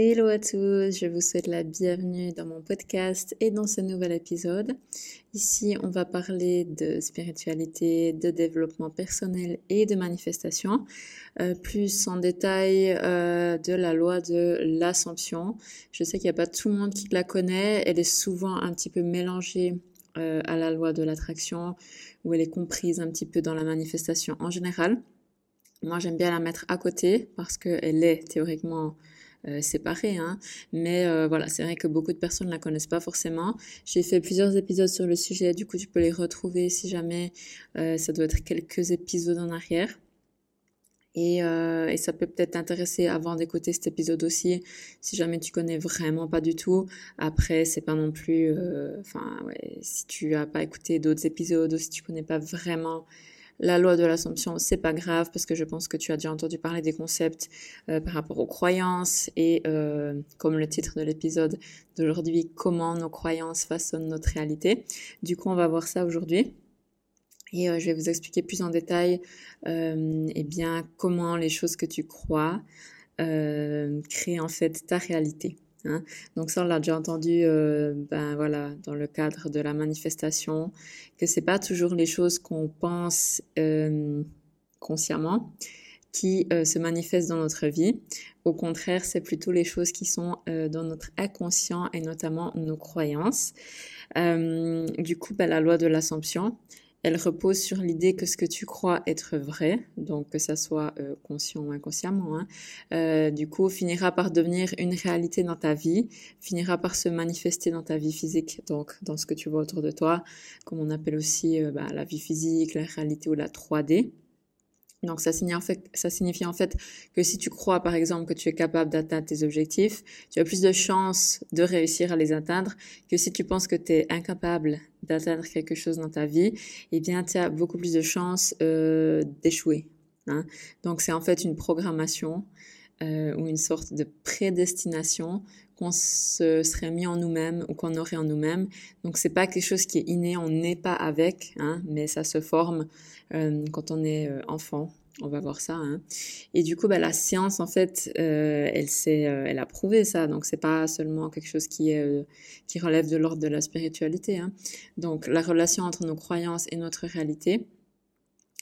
Hello à tous, je vous souhaite la bienvenue dans mon podcast et dans ce nouvel épisode. Ici, on va parler de spiritualité, de développement personnel et de manifestation, euh, plus en détail euh, de la loi de l'assomption. Je sais qu'il n'y a pas tout le monde qui la connaît, elle est souvent un petit peu mélangée euh, à la loi de l'attraction, où elle est comprise un petit peu dans la manifestation en général. Moi, j'aime bien la mettre à côté parce qu'elle est théoriquement euh, séparée. Hein. Mais euh, voilà, c'est vrai que beaucoup de personnes ne la connaissent pas forcément. J'ai fait plusieurs épisodes sur le sujet, du coup tu peux les retrouver si jamais euh, ça doit être quelques épisodes en arrière. Et, et, ça peut peut-être t'intéresser avant d'écouter cet épisode aussi, si jamais tu connais vraiment pas du tout. Après, c'est pas non plus, enfin, si tu as pas écouté d'autres épisodes ou si tu connais pas vraiment la loi de l'Assomption, c'est pas grave parce que je pense que tu as déjà entendu parler des concepts euh, par rapport aux croyances et euh, comme le titre de l'épisode d'aujourd'hui, comment nos croyances façonnent notre réalité. Du coup, on va voir ça aujourd'hui. Et euh, je vais vous expliquer plus en détail eh bien comment les choses que tu crois créent en fait ta réalité. Hein. Donc ça, on l'a déjà entendu, euh, ben voilà, dans le cadre de la manifestation, que c'est pas toujours les choses qu'on pense euh, consciemment qui euh, se manifestent dans notre vie. Au contraire, c'est plutôt les choses qui sont dans notre inconscient et notamment nos croyances. du coup, ben, la loi de l'assomption, elle repose sur l'idée que ce que tu crois être vrai, donc que ça soit euh, conscient ou inconsciemment, hein, euh, du coup finira par devenir une réalité dans ta vie, finira par se manifester dans ta vie physique, donc dans ce que tu vois autour de toi, comme on appelle aussi euh, bah, la vie physique, la réalité ou la 3D. Donc ça signifie, en fait, ça signifie en fait que si tu crois par exemple que tu es capable d'atteindre tes objectifs, tu as plus de chances de réussir à les atteindre que si tu penses que tu es incapable d'atteindre quelque chose dans ta vie, eh bien tu as beaucoup plus de chances euh, d'échouer. Hein. Donc c'est en fait une programmation euh, ou une sorte de prédestination qu'on se serait mis en nous-mêmes ou qu'on aurait en nous-mêmes. Donc c'est pas quelque chose qui est inné, on n'est pas avec, hein, mais ça se forme euh, quand on est euh, enfant. On va voir ça. Hein. Et du coup, bah, la science, en fait, euh, elle, euh, elle a prouvé ça. Donc, c'est pas seulement quelque chose qui, est, euh, qui relève de l'ordre de la spiritualité. Hein. Donc, la relation entre nos croyances et notre réalité,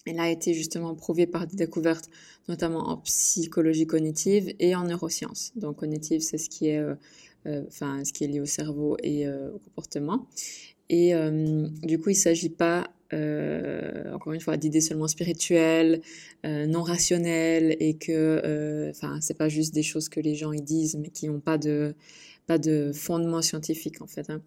elle a été justement prouvée par des découvertes, notamment en psychologie cognitive et en neurosciences. Donc, cognitive, c'est ce qui est, lié au cerveau et au comportement. Et du coup, il s'agit pas euh, encore une fois, d'idées seulement spirituelles, euh, non rationnelles, et que, euh, enfin, c'est pas juste des choses que les gens y disent, mais qui n'ont pas de, pas de fondement scientifique en fait. Hein.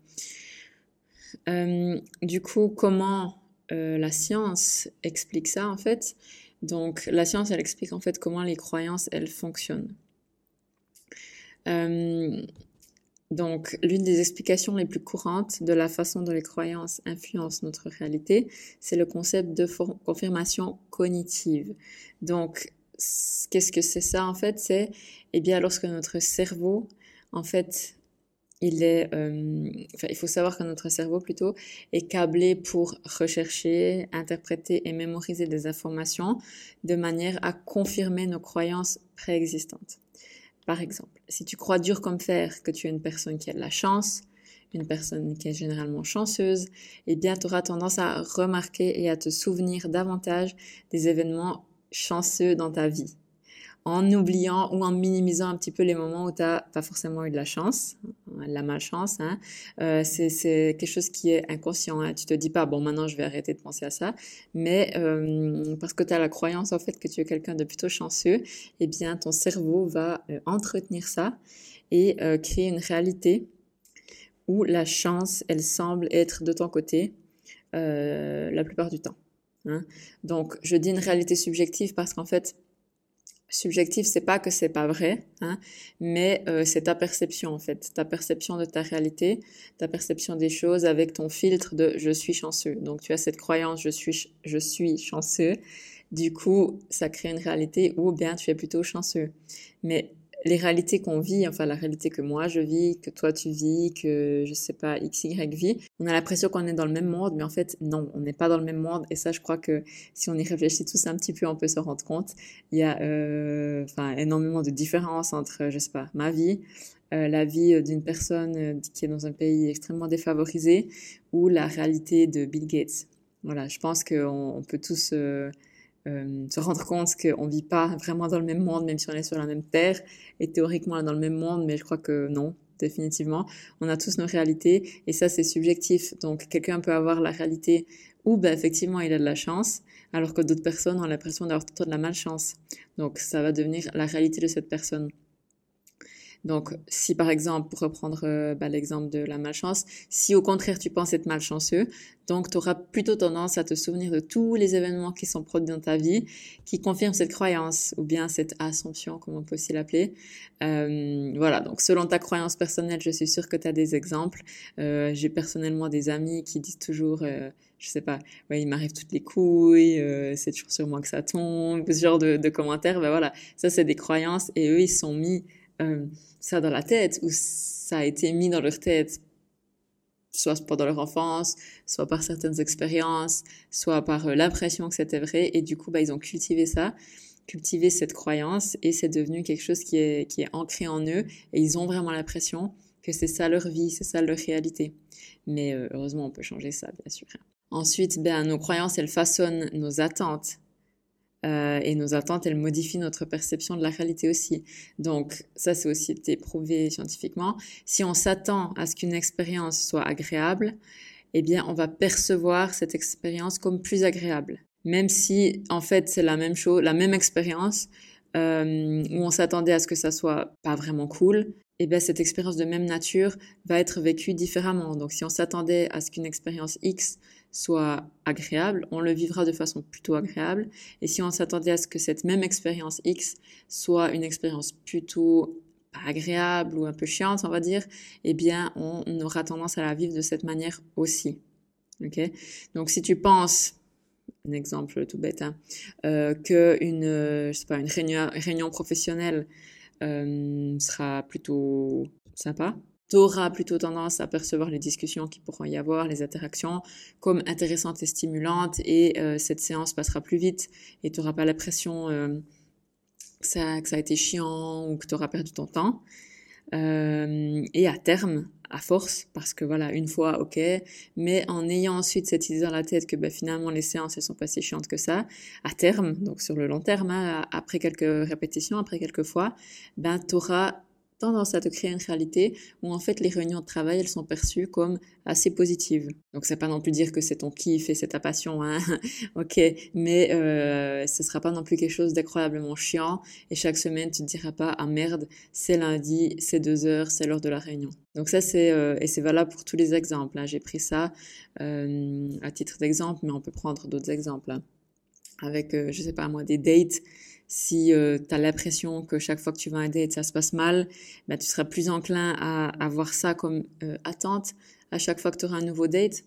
Du coup, comment la science explique ça en fait? Donc, la science, elle explique en fait comment les croyances, elles fonctionnent. Donc, l'une des explications les plus courantes de la façon dont les croyances influencent notre réalité, c'est le concept de confirmation cognitive. Donc, qu'est-ce que c'est ça en fait? C'est, eh bien, lorsque notre cerveau, en fait, il est, euh, enfin, il faut savoir que notre cerveau plutôt est câblé pour rechercher, interpréter et mémoriser des informations de manière à confirmer nos croyances préexistantes. Par exemple, si tu crois dur comme fer que tu es une personne qui a de la chance, une personne qui est généralement chanceuse, eh bien, tu auras tendance à remarquer et à te souvenir davantage des événements chanceux dans ta vie en oubliant ou en minimisant un petit peu les moments où tu pas forcément eu de la chance, hein, la malchance. Hein. Euh, c'est quelque chose qui est inconscient. Hein. Tu te dis pas, bon, maintenant je vais arrêter de penser à ça, mais euh, parce que tu as la croyance en fait que tu es quelqu'un de plutôt chanceux, eh bien ton cerveau va euh, entretenir ça et euh, créer une réalité où la chance, elle semble être de ton côté euh, la plupart du temps. Hein. Donc, je dis une réalité subjective parce qu'en fait, subjectif, c'est pas que c'est pas vrai, hein, mais euh, c'est ta perception en fait, ta perception de ta réalité, ta perception des choses avec ton filtre de je suis chanceux. Donc tu as cette croyance je suis je suis chanceux. Du coup, ça crée une réalité où bien tu es plutôt chanceux. Mais les réalités qu'on vit, enfin la réalité que moi je vis, que toi tu vis, que je sais pas X, Y vit, on a l'impression qu'on est dans le même monde, mais en fait non, on n'est pas dans le même monde. Et ça, je crois que si on y réfléchit tous un petit peu, on peut se rendre compte. Il y a euh, enfin énormément de différences entre, je sais pas, ma vie, euh, la vie d'une personne euh, qui est dans un pays extrêmement défavorisé ou la réalité de Bill Gates. Voilà, je pense qu'on on peut tous euh, euh, se rendre compte qu'on vit pas vraiment dans le même monde, même si on est sur la même terre, et théoriquement dans le même monde, mais je crois que non, définitivement. On a tous nos réalités, et ça c'est subjectif. Donc quelqu'un peut avoir la réalité où ben, effectivement il a de la chance, alors que d'autres personnes ont l'impression d'avoir plutôt de la malchance. Donc ça va devenir la réalité de cette personne. Donc, si par exemple, pour reprendre euh, bah, l'exemple de la malchance, si au contraire tu penses être malchanceux, donc tu auras plutôt tendance à te souvenir de tous les événements qui sont produits dans ta vie, qui confirment cette croyance, ou bien cette assumption, comme on peut aussi l'appeler. Euh, voilà, donc selon ta croyance personnelle, je suis sûre que tu as des exemples. Euh, J'ai personnellement des amis qui disent toujours... Euh, je sais pas, ouais, il m'arrive toutes les couilles, euh, c'est toujours sur moi que ça tombe, ce genre de, de commentaires, ben voilà, ça c'est des croyances et eux ils sont mis euh, ça dans la tête ou ça a été mis dans leur tête soit pendant leur enfance, soit par certaines expériences, soit par euh, l'impression que c'était vrai et du coup bah ils ont cultivé ça, cultivé cette croyance et c'est devenu quelque chose qui est qui est ancré en eux et ils ont vraiment l'impression que c'est ça leur vie, c'est ça leur réalité. Mais euh, heureusement on peut changer ça bien sûr. Ensuite, ben nos croyances elles façonnent nos attentes euh, et nos attentes, elles modifient notre perception de la réalité aussi. Donc ça, c'est aussi été prouvé scientifiquement. Si on s'attend à ce qu'une expérience soit agréable, eh bien, on va percevoir cette expérience comme plus agréable. Même si, en fait, c'est la même chose, la même expérience, euh, où on s'attendait à ce que ça soit pas vraiment cool, eh bien, cette expérience de même nature va être vécue différemment. Donc, si on s'attendait à ce qu'une expérience X soit agréable, on le vivra de façon plutôt agréable. Et si on s'attendait à ce que cette même expérience X soit une expérience plutôt pas agréable ou un peu chiante, on va dire, eh bien, on aura tendance à la vivre de cette manière aussi. Ok? Donc, si tu penses, un exemple tout bête, hein, euh, que une, je sais pas, une réunion, professionnelle euh, sera plutôt sympa, tu auras plutôt tendance à percevoir les discussions qui pourront y avoir, les interactions, comme intéressantes et stimulantes, et euh, cette séance passera plus vite, et tu pas l'impression euh, que, ça, que ça a été chiant ou que tu perdu ton temps. Euh, et à terme, à force, parce que voilà, une fois, ok, mais en ayant ensuite cette idée dans la tête que ben, finalement les séances, elles sont pas si chiantes que ça, à terme, donc sur le long terme, hein, après quelques répétitions, après quelques fois, ben, tu auras tendance à te créer une réalité où en fait les réunions de travail elles sont perçues comme assez positives. Donc c'est pas non plus dire que c'est ton kiff et c'est ta passion, hein, ok, mais euh, ce sera pas non plus quelque chose d'incroyablement chiant et chaque semaine tu te diras pas ah merde c'est lundi, c'est deux heures, c'est l'heure de la réunion. Donc ça c'est euh, et c'est valable pour tous les exemples. Hein. J'ai pris ça euh, à titre d'exemple, mais on peut prendre d'autres exemples hein. avec euh, je sais pas moi des dates si euh, tu as l'impression que chaque fois que tu vas un date, ça se passe mal, bah, tu seras plus enclin à, à voir ça comme euh, attente à chaque fois que tu auras un nouveau date.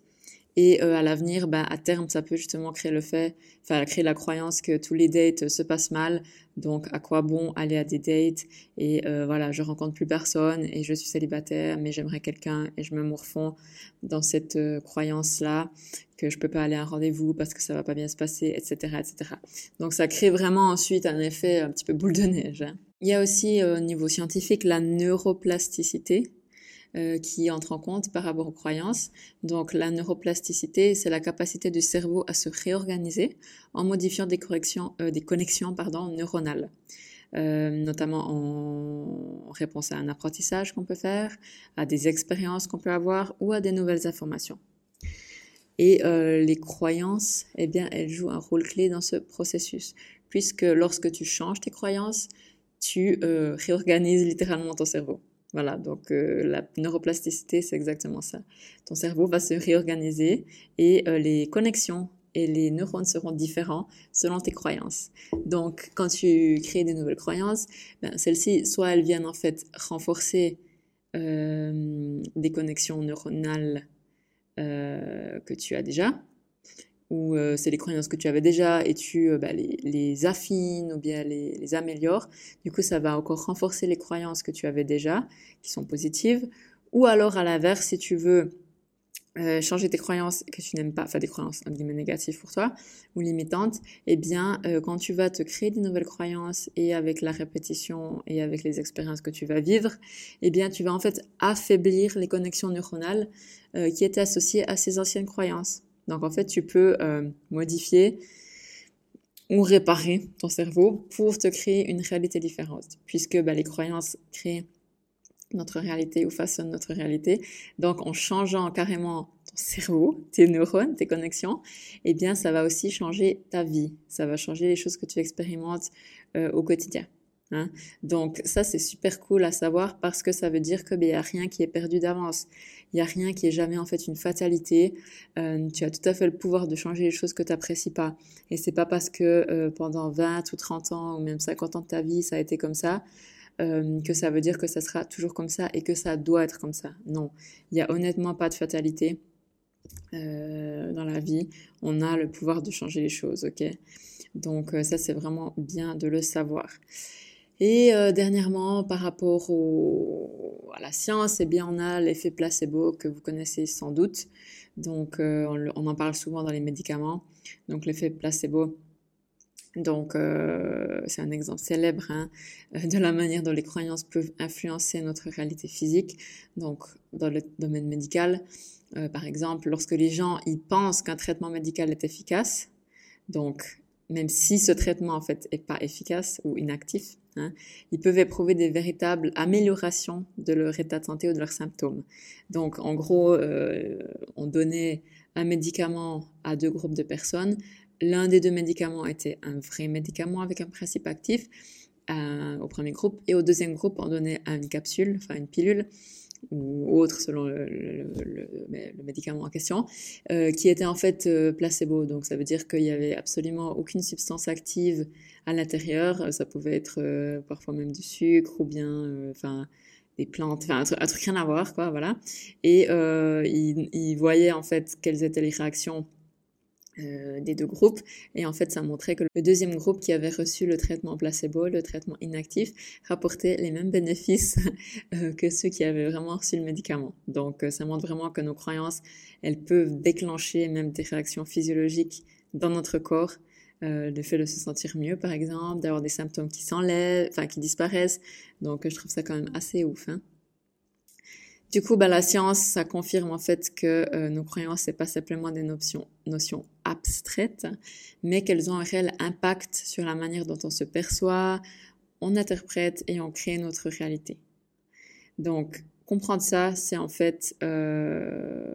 Et euh, à l'avenir, bah, à terme, ça peut justement créer le fait, enfin créer la croyance que tous les dates se passent mal. Donc, à quoi bon aller à des dates Et euh, voilà, je rencontre plus personne et je suis célibataire, mais j'aimerais quelqu'un et je me morfonds dans cette euh, croyance-là que je peux pas aller à un rendez-vous parce que ça va pas bien se passer, etc., etc. Donc, ça crée vraiment ensuite un effet un petit peu boule de neige. Hein. Il y a aussi au niveau scientifique la neuroplasticité euh, qui entre en compte par rapport aux croyances. Donc la neuroplasticité, c'est la capacité du cerveau à se réorganiser en modifiant des, corrections, euh, des connexions pardon, neuronales. Euh, notamment en réponse à un apprentissage qu'on peut faire, à des expériences qu'on peut avoir ou à des nouvelles informations. Et euh, les croyances, eh bien, elles jouent un rôle clé dans ce processus, puisque lorsque tu changes tes croyances, tu euh, réorganises littéralement ton cerveau. Voilà, donc euh, la neuroplasticité, c'est exactement ça. Ton cerveau va se réorganiser et euh, les connexions et les neurones seront différents selon tes croyances. Donc, quand tu crées des nouvelles croyances, ben, celles-ci, soit elles viennent en fait renforcer euh, des connexions neuronales que tu as déjà, ou euh, c'est les croyances que tu avais déjà et tu euh, bah, les, affines ou bien les, améliores. Du coup, ça va encore renforcer les croyances que tu avais déjà, qui sont positives. Ou alors, à l'inverse, si tu veux euh, changer tes croyances que tu n'aimes pas, enfin des croyances guillemets négatives pour toi ou limitantes, eh bien, quand tu vas te créer des nouvelles croyances et avec la répétition et avec les expériences que tu vas vivre, eh bien, tu vas en fait affaiblir les connexions neuronales qui étaient associées à ces anciennes croyances. Donc en fait, tu peux euh, modifier ou réparer ton cerveau pour te créer une réalité différente, puisque bah, les croyances créent notre réalité ou façonnent notre réalité. Donc en changeant carrément ton cerveau, tes neurones, tes connexions, eh bien ça va aussi changer ta vie. Ça va changer les choses que tu expérimentes euh, au quotidien. Hein. Donc ça c'est super cool à savoir parce que ça veut dire que il ben, a rien qui est perdu d'avance. Il y a rien qui est jamais en fait une fatalité. Euh, tu as tout à fait le pouvoir de changer les choses que tu n'apprécies pas. Et c'est pas parce que euh, pendant 20 ou 30 ans ou même 50 ans de ta vie ça a été comme ça euh, que ça veut dire que ça sera toujours comme ça et que ça doit être comme ça. Non, il y a honnêtement pas de fatalité. dans la vie, on a le pouvoir de changer les choses, ok? Donc ça c'est vraiment bien de le savoir. Et euh, dernièrement, par rapport à la science, eh bien, on a l'effet placebo que vous connaissez sans doute. Donc, euh, on, en parle souvent dans les médicaments. Donc, l'effet placebo, donc, euh, c'est un exemple célèbre hein, de la manière dont les croyances peuvent influencer notre réalité physique. Donc, dans le domaine médical, par exemple, lorsque les gens ils pensent qu'un traitement médical est efficace, donc même si ce traitement en fait est pas efficace ou inactif, hein, ils peuvent éprouver des véritables améliorations de leur état de santé ou de leurs symptômes. Donc en gros, euh, on donnait un médicament à deux groupes de personnes. L'un des deux médicaments était un vrai médicament avec un principe actif euh, au premier groupe et au deuxième groupe on donnait une capsule, enfin une pilule ou autre selon le, médicament en question, euh, qui était en fait euh, placebo. Donc ça veut dire qu'il y avait absolument aucune substance active à l'intérieur. Ça pouvait être euh, parfois même du sucre ou bien, euh, enfin des plantes, enfin un, truc rien à voir quoi, voilà. Et il, il voyait en fait quelles étaient les réactions euh, des deux groupes. Et en fait, ça montrait que le deuxième groupe qui avait reçu le traitement placebo, le traitement inactif, rapportait les mêmes bénéfices euh, que ceux qui avaient vraiment reçu le médicament. Donc, euh, ça montre vraiment que nos croyances, elles peuvent déclencher même des réactions physiologiques dans notre corps. le fait de se sentir mieux, par exemple, d'avoir des symptômes qui s'enlèvent, enfin qui disparaissent. Donc, je trouve ça quand même assez ouf. Hein. Du coup, bah, la science, ça confirme en fait que euh, nos croyances, c'est pas simplement des notions, notions abstraites, mais qu'elles ont un réel impact sur la manière dont on se perçoit, on interprète et on crée notre réalité. Donc, comprendre ça, c'est en fait euh,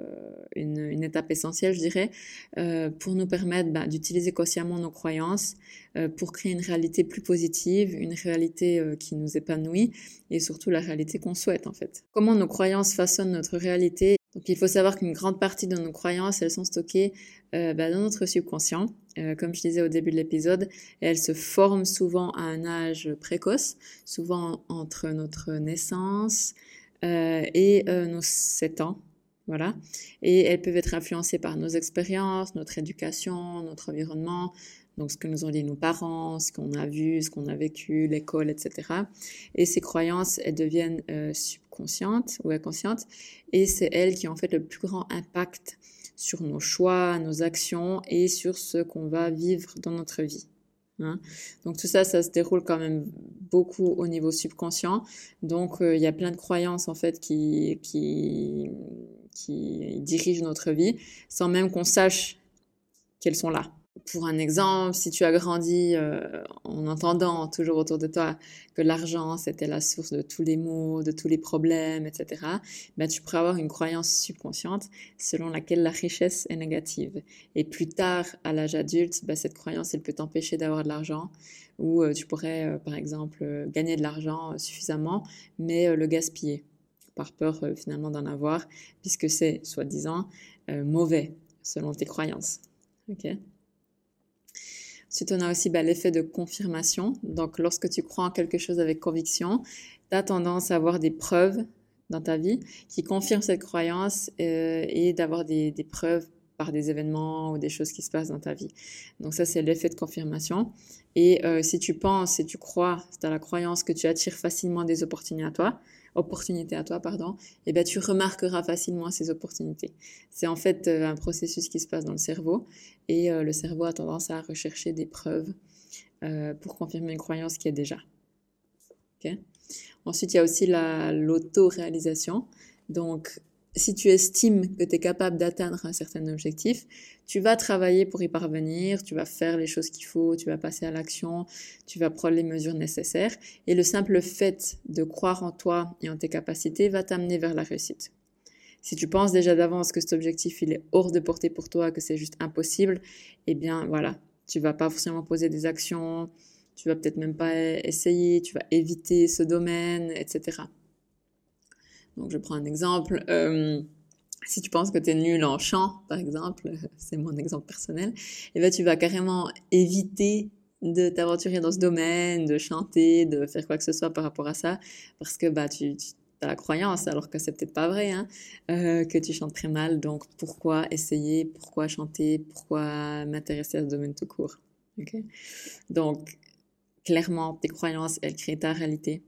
une, étape essentielle, je dirais, euh, pour nous permettre bah, d'utiliser consciemment nos croyances euh, pour créer une réalité plus positive, une réalité qui nous épanouit et surtout la réalité qu'on souhaite en fait. Comment nos croyances façonnent notre réalité? Donc il faut savoir qu'une grande partie de nos croyances, elles sont stockées bah, dans notre subconscient. Comme je disais au début de l'épisode, elles se forment souvent à un âge précoce, souvent entre notre naissance, euh, et euh, nos 7 ans. Voilà. Et elles peuvent être influencées par nos expériences, notre éducation, notre environnement, donc ce que nous ont dit nos parents, ce qu'on a vu, ce qu'on a vécu, l'école, etc. Et ces croyances, elles deviennent euh, subconscientes ou inconscientes, et c'est elles qui ont en fait le plus grand impact sur nos choix, nos actions et sur ce qu'on va vivre dans notre vie. Hein. Donc tout ça, ça se déroule quand même beaucoup au niveau subconscient. Donc euh, il y a plein de croyances en fait qui, qui, qui dirigent notre vie sans même qu'on sache qu'elles sont là pour un exemple, si tu as grandi euh, en entendant toujours autour de toi que l'argent c'était la source de tous les maux, de tous les problèmes, etc., ben, tu pourrais avoir une croyance subconsciente selon laquelle la richesse est négative. Et plus tard, à l'âge adulte, ben, cette croyance elle peut t'empêcher d'avoir de l'argent ou euh, tu pourrais, euh, par exemple, gagner de l'argent suffisamment, mais le gaspiller par peur finalement d'en avoir, puisque c'est soi-disant mauvais selon tes croyances. ok? Ensuite, on a aussi bah, l'effet de confirmation. Donc, lorsque tu crois en quelque chose avec conviction, tu as tendance à avoir des preuves dans ta vie qui confirment cette croyance euh, et d'avoir des, des, preuves par des événements ou des choses qui se passent dans ta vie. Donc ça, c'est l'effet de confirmation. Et euh, si tu penses et tu crois, c'est à la croyance que tu attires facilement des opportunités à toi, opportunités à toi, pardon, et eh ben tu remarqueras facilement ces opportunités. C'est en fait euh, un processus qui se passe dans le cerveau et euh, le cerveau a tendance à rechercher des preuves pour confirmer une croyance qui est déjà. Ensuite, il y a aussi l'auto-réalisation. Donc, si tu estimes que tu es capable d'atteindre un certain objectif, tu vas travailler pour y parvenir, tu vas faire les choses qu'il faut, tu vas passer à l'action, tu vas prendre les mesures nécessaires. Et le simple fait de croire en toi et en tes capacités va t'amener vers la réussite. Si tu penses déjà d'avance que cet objectif il est hors de portée pour toi, que c'est juste impossible, eh bien voilà, tu vas pas forcément poser des actions, tu vas peut-être même pas essayer, tu vas éviter ce domaine, etc. Donc, je prends un exemple. Euh, si tu penses que tu es nul en chant, par exemple, c'est mon exemple personnel, et eh ben, tu vas carrément éviter de t'aventurer dans ce domaine, de chanter, de faire quoi que ce soit par rapport à ça, parce que bah, tu, as la croyance, alors que c'est peut-être pas vrai, hein, euh, que tu chantes très mal. Donc, pourquoi essayer Pourquoi chanter Pourquoi m'intéresser à ce domaine tout court Donc, clairement, tes croyances, elles créent ta réalité.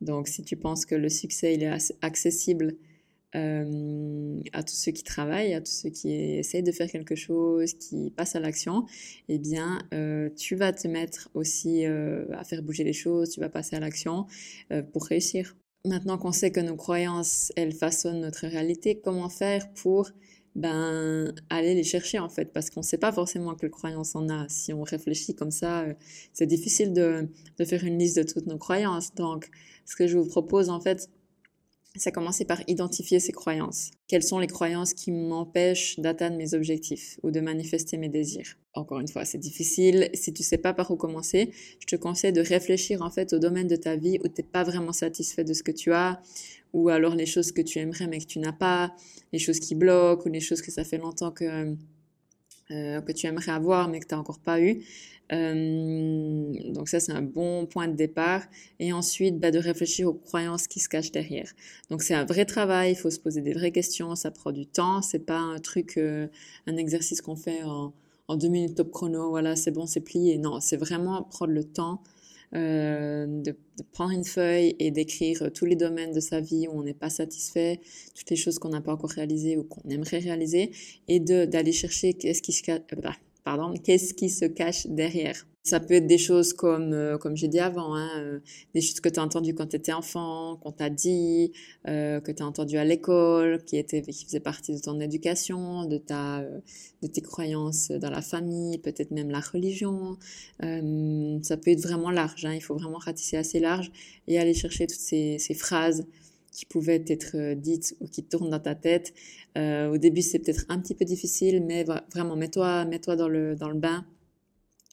Donc, si tu penses que le succès il est accessible euh, à tous ceux qui travaillent, à tous ceux qui essayent de faire quelque chose, qui passent à l'action, eh bien, euh, tu vas te mettre aussi euh, à faire bouger les choses, tu vas passer à l'action pour réussir. Maintenant qu'on sait que nos croyances, elles façonnent notre réalité, comment faire pour ben aller les chercher en fait parce qu'on ne sait pas forcément quelle croyance on a si on réfléchit comme ça c'est difficile de, de, faire une liste de toutes nos croyances donc ce que je vous propose en fait, c'est commencer par identifier ces croyances. Quelles sont les croyances qui m'empêchent d'atteindre mes objectifs ou de manifester mes désirs? Encore une fois, c'est difficile. Si tu sais pas par où commencer, je te conseille de réfléchir en fait au domaine de ta vie où tu n'es pas vraiment satisfait de ce que tu as, ou alors les choses que tu aimerais mais que tu n'as pas, les choses qui bloquent ou les choses que ça fait longtemps que euh, tu aimerais avoir mais que tu n'as encore pas eu. Euh, donc ça, c'est un bon point de départ. Et ensuite, bah, de réfléchir aux croyances qui se cachent derrière. Donc c'est un vrai travail, il faut se poser des vraies questions, ça prend du temps, c'est pas un truc, euh, un exercice qu'on fait en, en deux minutes top chrono, voilà, c'est bon, c'est plié. Non, c'est vraiment prendre le temps euh, de, de, prendre une feuille et d'écrire tous les domaines de sa vie où on n'est pas satisfait, toutes les choses qu'on n'a pas encore réalisées ou qu'on aimerait réaliser, et d'aller chercher qu'est-ce qui se cache, euh, bah, qu'est-ce qui se cache derrière. Ça peut être des choses comme, euh, comme j'ai dit avant, hein, euh, des choses que tu as entendues quand tu étais enfant, qu'on t'a dit, euh, que tu as entendu à l'école, qui, était, qui faisaient partie de ton éducation, de, ta, de tes croyances dans la famille, peut-être même la religion. ça peut être vraiment large, hein, il faut vraiment ratisser assez large et aller chercher toutes ces phrases qui pouvaient être dites ou qui tournent dans ta tête. au début, c'est peut-être un petit peu difficile, mais vraiment, mets-toi mets -toi dans, le, dans le bain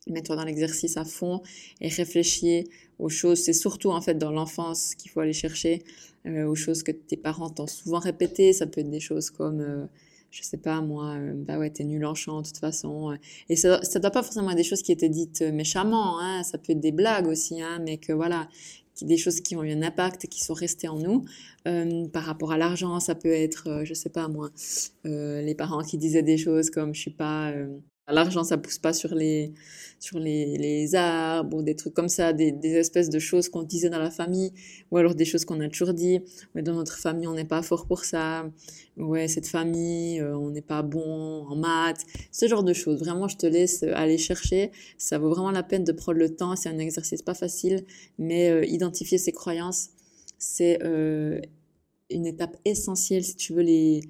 mets-toi dans l'exercice à fond et réfléchis aux choses. C'est surtout en fait dans l'enfance qu'il faut aller chercher euh, aux choses que tes parents t'ont souvent répétées. Ça peut être des choses comme, euh, je sais pas moi, euh, bah ouais t'es nul en chant de toute façon. Euh. Et ça, ça doit pas forcément être des choses qui étaient dites méchamment. Hein. Ça peut être des blagues aussi, hein, mais que voilà, qui, des choses qui ont eu un impact qui sont restées en nous. Euh, par rapport à l'argent, ça peut être, je sais pas moi, les parents qui disaient des choses comme je suis pas L'argent, ça pousse pas sur les, sur les, les arbres ou des trucs comme ça, des, des espèces de choses qu'on disait dans la famille, ou alors des choses qu'on a toujours dit. Mais dans notre famille, on n'est pas fort pour ça. Ouais, cette famille, euh, on n'est pas bon en maths. Ce genre de choses. Vraiment, je te laisse aller chercher. Ça vaut vraiment la peine de prendre le temps. C'est un exercice pas facile, mais euh, identifier ses croyances, c'est euh, une étape essentielle si tu veux les,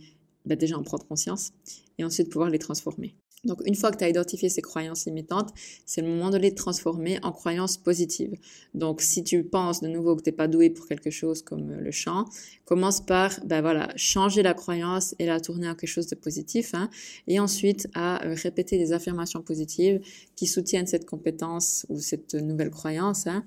bah, déjà en prendre conscience et ensuite pouvoir les transformer. Donc une fois que tu as identifié ces croyances limitantes, c'est le moment de les transformer en croyances positives. Donc si tu penses de nouveau que tu n'es pas doué pour quelque chose comme euh, le chant, commence par ben voilà, changer la croyance et la tourner en quelque chose de positif. Hein, et ensuite à euh, répéter des affirmations positives qui soutiennent cette compétence ou cette nouvelle croyance. Hein,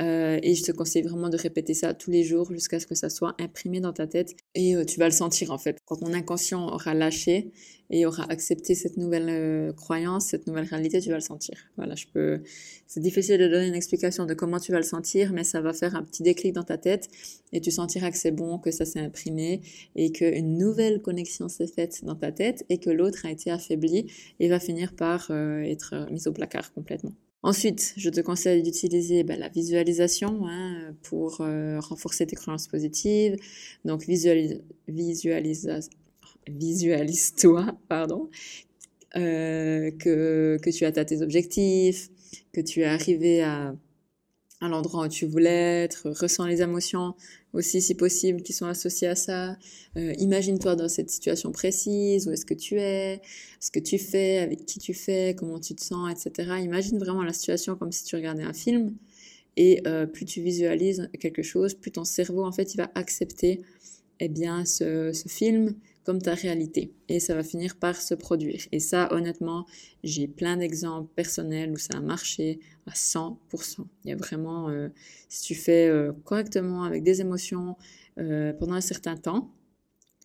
euh, et je te conseille vraiment de répéter ça tous les jours jusqu'à ce que ça soit imprimé dans ta tête. Et tu vas le sentir en fait. Quand ton inconscient aura lâché et aura accepté cette nouvelle nouvelle croyance, cette nouvelle réalité, tu vas le sentir. Voilà, je peux. C'est difficile de donner une explication de comment tu vas le sentir, mais ça va faire un petit déclic dans ta tête et tu sentiras que c'est bon, que ça s'est imprimé et qu'une nouvelle connexion s'est faite dans ta tête et que l'autre a été affaibli et va finir par être mis au placard complètement. Ensuite, je te conseille d'utiliser bah, la visualisation hein, pour euh, renforcer tes croyances positives. Donc, visualise, visualise-toi, pardon, euh, que, que tu atteins tes objectifs, que tu es arrivé à, l'endroit où tu voulais être, ressens les émotions aussi si possible qui sont associées à ça. Euh, imagine-toi dans cette situation précise, où est-ce que tu es, ce que tu fais, avec qui tu fais, comment tu te sens, etc. Imagine vraiment la situation comme si tu regardais un film. Et euh, plus tu visualises quelque chose, plus ton cerveau en fait il va accepter eh bien ce film comme ta réalité. Et ça va finir par se produire. Et ça, honnêtement, j'ai plein d'exemples personnels où ça a marché à 100%. Il y a vraiment, euh, si tu fais euh, correctement avec des émotions euh, pendant un certain temps,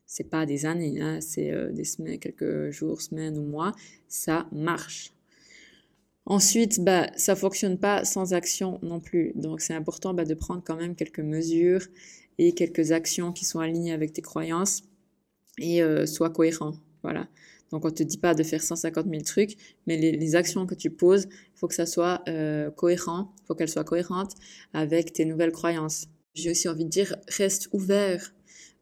c'est pas des années, hein, c'est des semaines, quelques jours, semaines ou mois, ça marche. Ensuite, bah, ça fonctionne pas sans action non plus. Donc, c'est important bah, de prendre quand même quelques mesures et quelques actions qui sont alignées avec tes croyances et euh, sois cohérent. Voilà. Donc on te dit pas de faire 150 000 trucs, mais les, actions que tu poses, faut que ça soit euh, cohérent, faut qu'elles soient cohérentes avec tes nouvelles croyances. J'ai aussi envie de dire, reste ouvert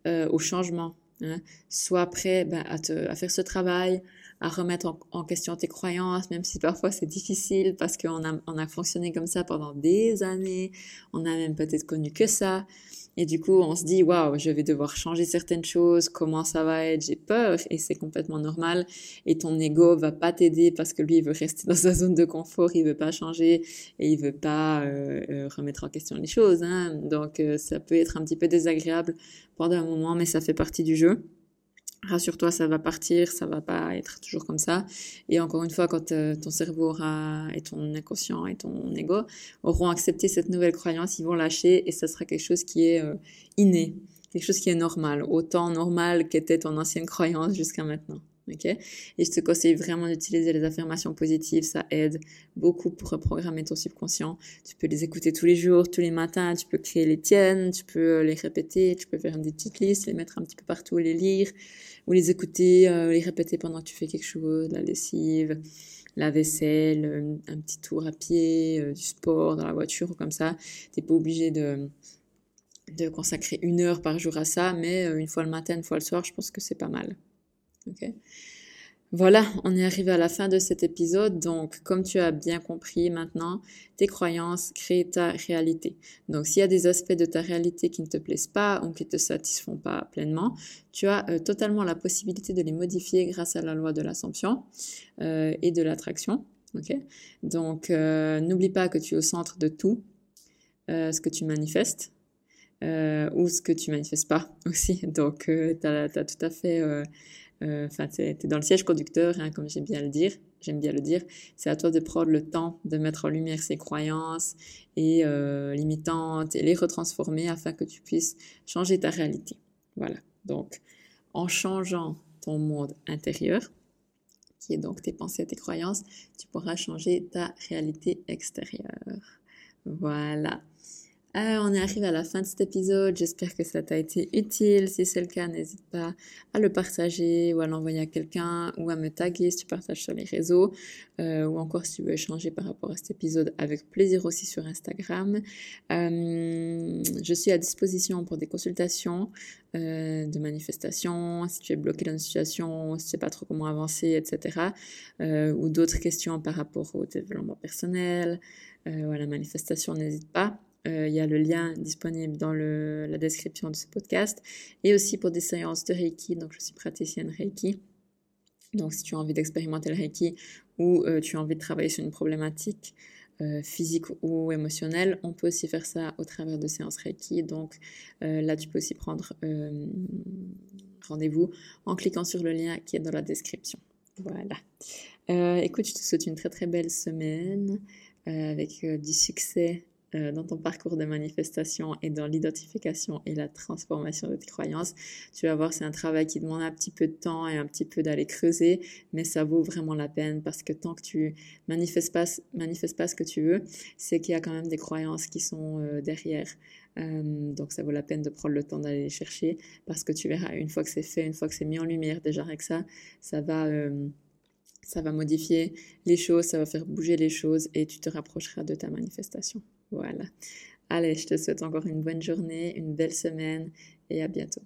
euh, au changement. Hein. Sois prêt ben, à, te, à faire ce travail, à remettre en, en, question tes croyances, même si parfois c'est difficile parce qu'on a, on a fonctionné comme ça pendant des années, on a même peut-être connu que ça. Et du coup, on se dit, waouh, je vais devoir changer certaines choses, comment ça va être, j'ai peur, et c'est complètement normal. Et ton ego va pas t'aider parce que lui, il veut rester dans sa zone de confort, il veut pas changer et il veut pas euh, euh remettre en question les choses. Hein. Donc, euh, ça peut être un petit peu désagréable pendant un moment, mais ça fait partie du jeu rassure-toi, ça va partir, ça va pas être toujours comme ça. Et encore une fois, quand euh, ton cerveau aura, et ton inconscient et ton ego auront accepté cette nouvelle croyance, ils vont lâcher et ça sera quelque chose qui est euh, inné, quelque chose qui est normal, autant normal qu'était ton ancienne croyance jusqu'à maintenant. Ok et je te conseille vraiment d'utiliser les affirmations positives, ça aide beaucoup pour reprogrammer ton subconscient. Tu peux les écouter tous les jours, tous les matins, tu peux créer les tiennes, tu peux les répéter, tu peux faire des petites listes, les mettre un petit peu partout, les lire ou les écouter, euh, les répéter pendant que tu fais quelque chose, la lessive, la vaisselle, euh, un petit tour à pied, euh, du sport dans la voiture ou comme ça. T'es pas obligé de de consacrer une heure par jour à ça, mais une fois le matin, une fois le soir, je pense que c'est pas mal. Ok voilà, on est arrivé à la fin de cet épisode. Donc, comme tu as bien compris maintenant, tes croyances créent ta réalité. Donc, s'il y a des aspects de ta réalité qui ne te plaisent pas ou qui ne te satisfont pas pleinement, tu as euh, totalement la possibilité de les modifier grâce à la loi de l'assomption euh, et de l'attraction. Ok Donc, euh, n'oublie pas que tu es au centre de tout ce que tu manifestes. ou ce que tu manifestes pas aussi. Donc, tu as, tout à fait enfin, tu es, dans le siège conducteur, hein, comme j'aime bien le dire. J'aime bien le dire. C'est à toi de prendre le temps de mettre en lumière ces croyances et euh, limitantes et les retransformer afin que tu puisses changer ta réalité. Voilà. Donc, en changeant ton monde intérieur, qui est donc tes pensées tes croyances, tu pourras changer ta réalité extérieure. Voilà. Euh, on est arrivé à la fin de cet épisode. J'espère que ça t'a été utile. Si c'est le cas, n'hésite pas à le partager ou à l'envoyer à quelqu'un ou à me taguer si tu partages sur les réseaux euh, ou encore si tu veux échanger par rapport à cet épisode avec plaisir aussi sur Instagram. Euh, je suis à disposition pour des consultations de manifestations, si tu es bloqué dans une situation, si tu sais pas trop comment avancer, etc. ou d'autres questions par rapport au développement personnel ou à la manifestation, n'hésite pas. Euh, il y a le lien disponible dans la description de ce podcast. Et aussi pour des séances de Reiki. Donc, je suis praticienne Reiki. Donc, si tu as envie d'expérimenter le Reiki ou euh, tu as envie de travailler sur une problématique euh, physique ou émotionnelle, on peut aussi faire ça au travers de séances Reiki. Donc, là, tu peux aussi prendre rendez-vous en cliquant sur le lien qui est dans la description. Voilà. écoute, je te souhaite une très très belle semaine avec du succès euh, dans ton parcours de manifestation et dans l'identification et la transformation de tes croyances. Tu vas voir, c'est un travail qui demande un petit peu de temps et un petit peu d'aller creuser, mais ça vaut vraiment la peine parce que tant que tu manifestes pas, manifestes pas ce que tu veux, c'est qu'il y a quand même des croyances qui sont euh, derrière. Euh, donc ça vaut la peine de prendre le temps d'aller les chercher parce que tu verras, une fois que c'est fait, une fois que c'est mis en lumière, déjà avec ça, ça va ça va modifier les choses, ça va faire bouger les choses et tu te rapprocheras de ta manifestation. Voilà. Allez, je te souhaite encore une bonne journée, une belle semaine et à bientôt.